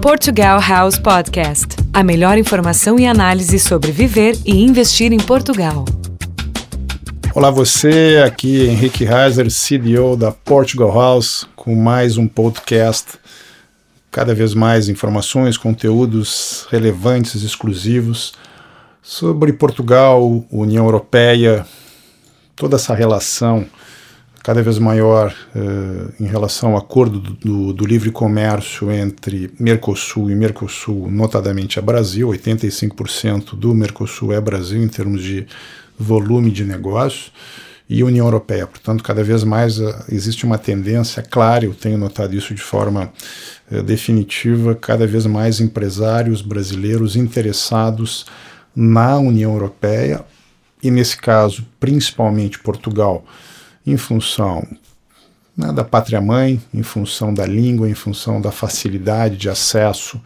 Portugal House Podcast a melhor informação e análise sobre viver e investir em Portugal. Olá, você aqui Henrique Heiser, CDO da Portugal House, com mais um podcast. Cada vez mais informações, conteúdos relevantes, exclusivos sobre Portugal, União Europeia, toda essa relação cada vez maior uh, em relação ao acordo do, do, do, livre comércio entre Mercosul e Mercosul, notadamente a Brasil, 85% do Mercosul é Brasil em termos de volume de negócio, e União Europeia. Portanto, cada vez mais uh, existe uma tendência, claro, eu tenho notado isso de forma uh, definitiva, cada vez mais empresários brasileiros interessados na União Europeia, e nesse caso, principalmente Portugal em função né, da pátria-mãe, em função da língua, em função da facilidade de acesso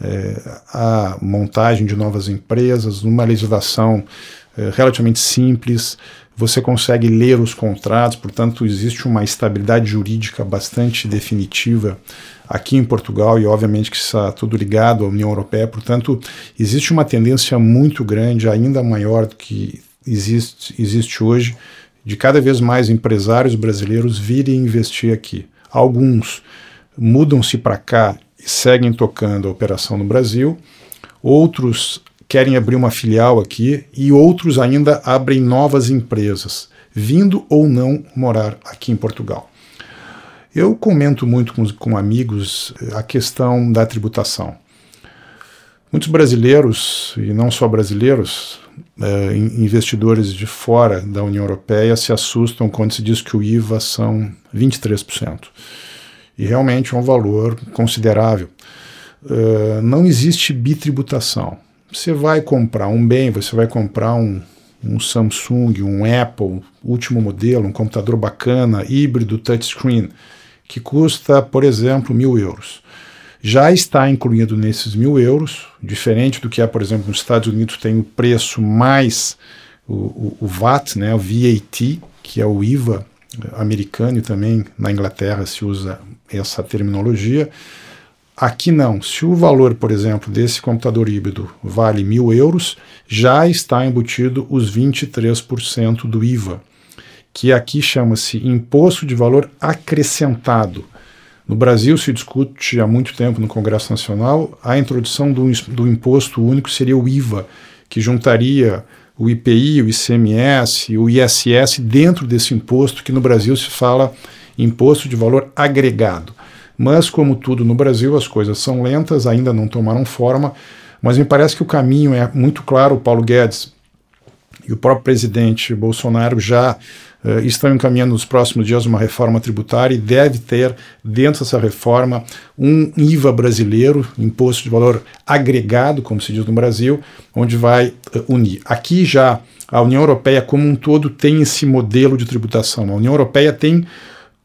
é, à montagem de novas empresas, numa legislação é, relativamente simples, você consegue ler os contratos, portanto, existe uma estabilidade jurídica bastante definitiva aqui em Portugal e, obviamente, que está tudo ligado à União Europeia, portanto, existe uma tendência muito grande, ainda maior do que existe, existe hoje, de cada vez mais empresários brasileiros virem investir aqui. Alguns mudam-se para cá e seguem tocando a operação no Brasil, outros querem abrir uma filial aqui e outros ainda abrem novas empresas, vindo ou não morar aqui em Portugal. Eu comento muito com, com amigos eh, a questão da tributação. Muitos brasileiros, e não só brasileiros, uh, investidores de fora da União Europeia se assustam quando se diz que o IVA são 23%. E realmente é um valor considerável. Uh, não existe bitributação. Você vai comprar um bem, você vai comprar um, um Samsung, um Apple, último modelo, um computador bacana, híbrido, touchscreen, que custa, por exemplo, mil euros já está incluído nesses mil euros, diferente do que é, por exemplo, nos Estados Unidos tem o preço mais o, o, o VAT, né, o VAT, que é o IVA americano e também na Inglaterra se usa essa terminologia. Aqui não. Se o valor, por exemplo, desse computador híbrido vale mil euros, já está embutido os 23% do IVA, que aqui chama-se Imposto de Valor Acrescentado. No Brasil se discute há muito tempo no Congresso Nacional a introdução do, do imposto único seria o IVA, que juntaria o IPI, o ICMS, o ISS dentro desse imposto que no Brasil se fala imposto de valor agregado. Mas, como tudo no Brasil, as coisas são lentas, ainda não tomaram forma, mas me parece que o caminho é muito claro. O Paulo Guedes e o próprio presidente Bolsonaro já estão encaminhando nos próximos dias uma reforma tributária e deve ter dentro dessa reforma um IVA brasileiro, imposto de valor agregado, como se diz no Brasil, onde vai uh, unir. Aqui já a União Europeia como um todo tem esse modelo de tributação. A União Europeia tem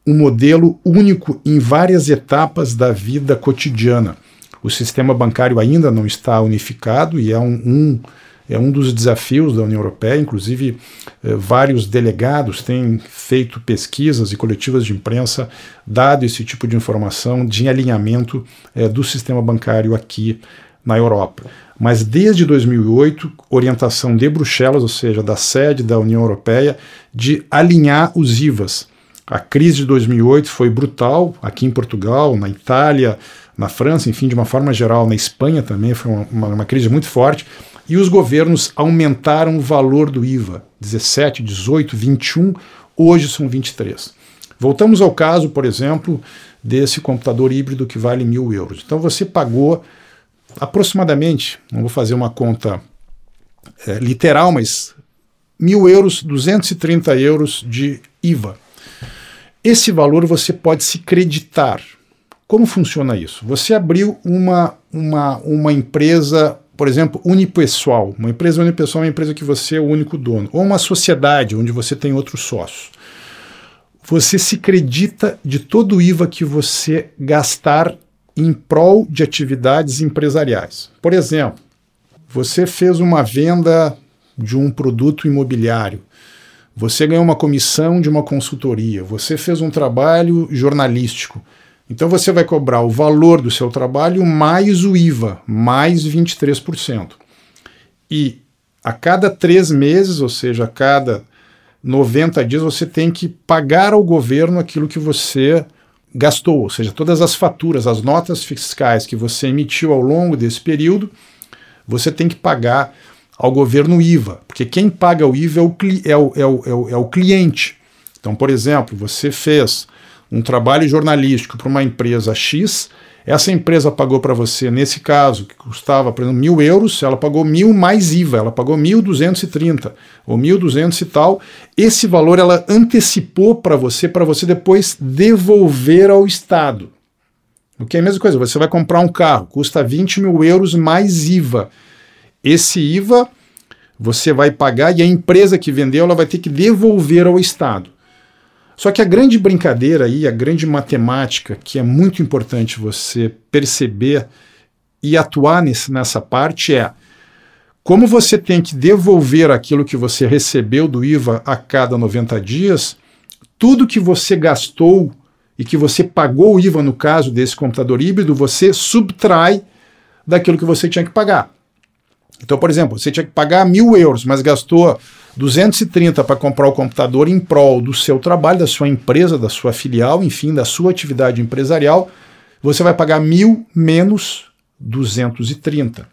um modelo único em várias etapas da vida cotidiana. O sistema bancário ainda não está unificado e é um, um é um dos desafios da União Europeia, inclusive eh, vários delegados têm feito pesquisas e coletivas de imprensa, dado esse tipo de informação de alinhamento eh, do sistema bancário aqui na Europa. Mas desde 2008, orientação de Bruxelas, ou seja, da sede da União Europeia, de alinhar os IVAs. A crise de 2008 foi brutal aqui em Portugal, na Itália, na França, enfim, de uma forma geral, na Espanha também foi uma, uma, uma crise muito forte. E os governos aumentaram o valor do IVA, 17, 18, 21, hoje são 23. Voltamos ao caso, por exemplo, desse computador híbrido que vale mil euros. Então você pagou aproximadamente, não vou fazer uma conta é, literal, mas mil euros, 230 euros de IVA. Esse valor você pode se creditar. Como funciona isso? Você abriu uma, uma, uma empresa por exemplo, unipessoal. Uma empresa unipessoal é uma empresa que você é o único dono. Ou uma sociedade onde você tem outros sócios. Você se acredita de todo o IVA que você gastar em prol de atividades empresariais. Por exemplo, você fez uma venda de um produto imobiliário, você ganhou uma comissão de uma consultoria, você fez um trabalho jornalístico. Então você vai cobrar o valor do seu trabalho mais o IVA, mais 23%. E a cada três meses, ou seja, a cada 90 dias, você tem que pagar ao governo aquilo que você gastou, ou seja, todas as faturas, as notas fiscais que você emitiu ao longo desse período, você tem que pagar ao governo IVA, porque quem paga o IVA é o, é o, é o, é o, é o cliente. Então, por exemplo, você fez um trabalho jornalístico para uma empresa X, essa empresa pagou para você, nesse caso, que custava, por exemplo, mil euros, ela pagou mil mais IVA, ela pagou mil duzentos e trinta ou mil duzentos e tal. Esse valor ela antecipou para você, para você depois devolver ao Estado. O que é a mesma coisa, você vai comprar um carro, custa 20 mil euros mais IVA. Esse IVA você vai pagar e a empresa que vendeu ela vai ter que devolver ao Estado. Só que a grande brincadeira aí, a grande matemática, que é muito importante você perceber e atuar nesse, nessa parte é como você tem que devolver aquilo que você recebeu do IVA a cada 90 dias, tudo que você gastou e que você pagou o IVA no caso desse computador híbrido, você subtrai daquilo que você tinha que pagar. Então, por exemplo, você tinha que pagar mil euros, mas gastou 230 para comprar o computador em prol do seu trabalho, da sua empresa, da sua filial, enfim, da sua atividade empresarial, você vai pagar mil menos 230.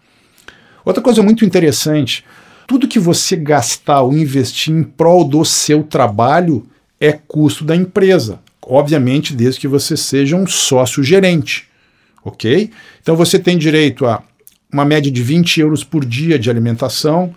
Outra coisa muito interessante, tudo que você gastar ou investir em prol do seu trabalho é custo da empresa. Obviamente, desde que você seja um sócio gerente. Ok? Então você tem direito a uma média de 20 euros por dia de alimentação,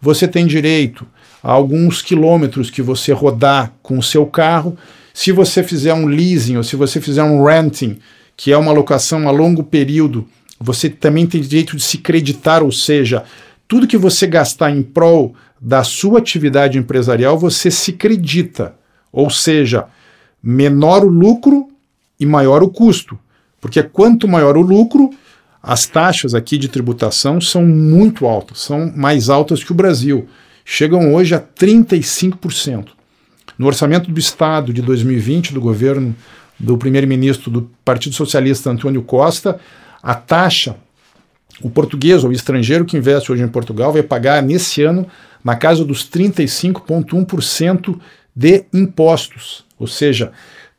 você tem direito a alguns quilômetros que você rodar com o seu carro. Se você fizer um leasing ou se você fizer um renting, que é uma locação a longo período, você também tem direito de se creditar, ou seja, tudo que você gastar em prol da sua atividade empresarial, você se credita. Ou seja, menor o lucro e maior o custo. Porque quanto maior o lucro, as taxas aqui de tributação são muito altas, são mais altas que o Brasil. Chegam hoje a 35%. No orçamento do Estado de 2020, do governo do primeiro-ministro do Partido Socialista Antônio Costa, a taxa, o português ou o estrangeiro que investe hoje em Portugal vai pagar nesse ano na casa dos 35,1% de impostos. Ou seja,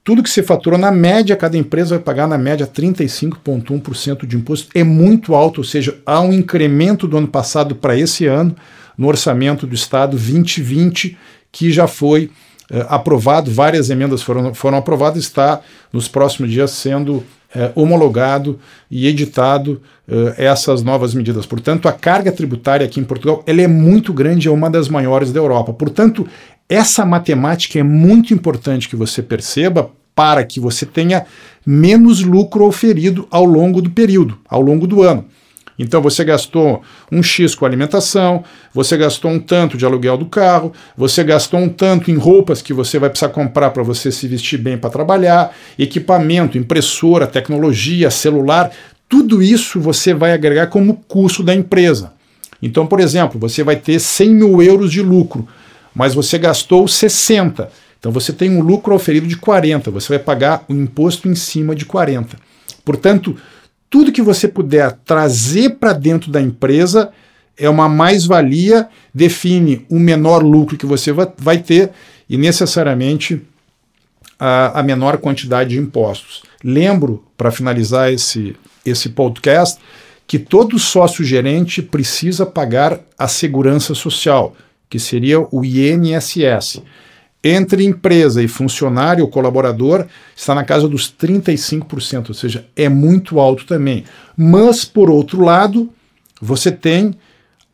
tudo que você faturou, na média, cada empresa vai pagar na média 35,1% de imposto. É muito alto, ou seja, há um incremento do ano passado para esse ano no orçamento do Estado 2020, que já foi eh, aprovado, várias emendas foram, foram aprovadas, está nos próximos dias sendo eh, homologado e editado eh, essas novas medidas. Portanto, a carga tributária aqui em Portugal ela é muito grande, é uma das maiores da Europa. Portanto, essa matemática é muito importante que você perceba para que você tenha menos lucro oferido ao longo do período, ao longo do ano. Então você gastou um X com alimentação, você gastou um tanto de aluguel do carro, você gastou um tanto em roupas que você vai precisar comprar para você se vestir bem para trabalhar, equipamento, impressora, tecnologia, celular, tudo isso você vai agregar como custo da empresa. Então, por exemplo, você vai ter 100 mil euros de lucro mas você gastou 60. Então você tem um lucro oferido de 40, você vai pagar o imposto em cima de 40. Portanto, tudo que você puder trazer para dentro da empresa é uma mais-valia, define o menor lucro que você vai ter e necessariamente a, a menor quantidade de impostos. Lembro, para finalizar esse, esse podcast, que todo sócio gerente precisa pagar a segurança social que seria o INSS. Entre empresa e funcionário ou colaborador, está na casa dos 35%, ou seja, é muito alto também. Mas, por outro lado, você tem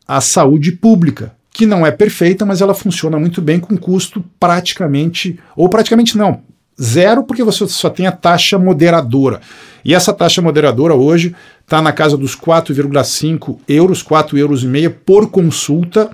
a saúde pública, que não é perfeita, mas ela funciona muito bem com custo praticamente, ou praticamente não, zero, porque você só tem a taxa moderadora. E essa taxa moderadora hoje está na casa dos 4,5 euros, 4 euros por consulta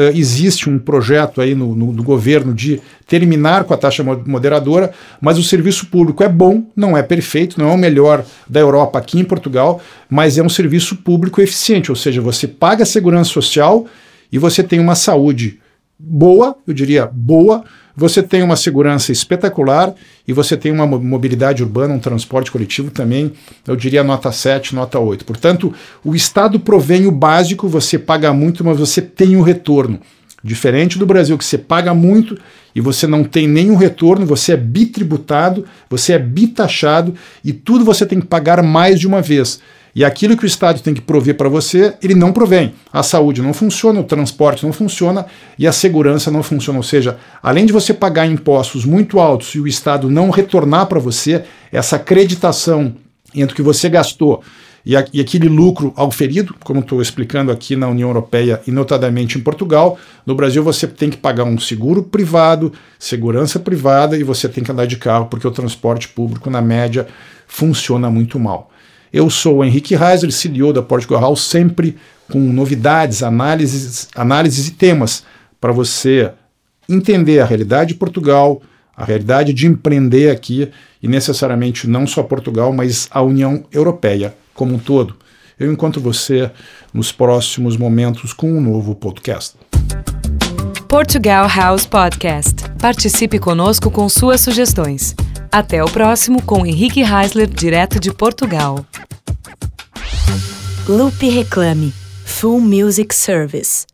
Uh, existe um projeto aí no, no, no, governo de terminar com a taxa moderadora, mas o serviço público é bom, não é perfeito, não é o melhor da Europa aqui em Portugal, mas é um serviço público eficiente, ou seja, você paga a segurança social e você tem uma saúde boa, eu diria boa, você tem uma segurança espetacular e você tem uma mobilidade urbana, um transporte coletivo também, eu diria nota 7, nota 8. Portanto, o Estado provém o básico, você paga muito, mas você tem o retorno. Diferente do Brasil, que você paga muito e você não tem nenhum retorno, você é bitributado, você é bitaxado e tudo você tem que pagar mais de uma vez. E aquilo que o Estado tem que prover para você, ele não provém. A saúde não funciona, o transporte não funciona e a segurança não funciona. Ou seja, além de você pagar impostos muito altos e o Estado não retornar para você essa acreditação entre o que você gastou e, a, e aquele lucro auferido, como estou explicando aqui na União Europeia e notadamente em Portugal, no Brasil você tem que pagar um seguro privado, segurança privada e você tem que andar de carro porque o transporte público, na média, funciona muito mal. Eu sou o Henrique Reiser, CEO da Portugal House, sempre com novidades, análises, análises e temas para você entender a realidade de Portugal, a realidade de empreender aqui e necessariamente não só Portugal, mas a União Europeia como um todo. Eu encontro você nos próximos momentos com um novo podcast. Portugal House Podcast. Participe conosco com suas sugestões. Até o próximo com Henrique Heisler, direto de Portugal. Loop Reclame Full Music Service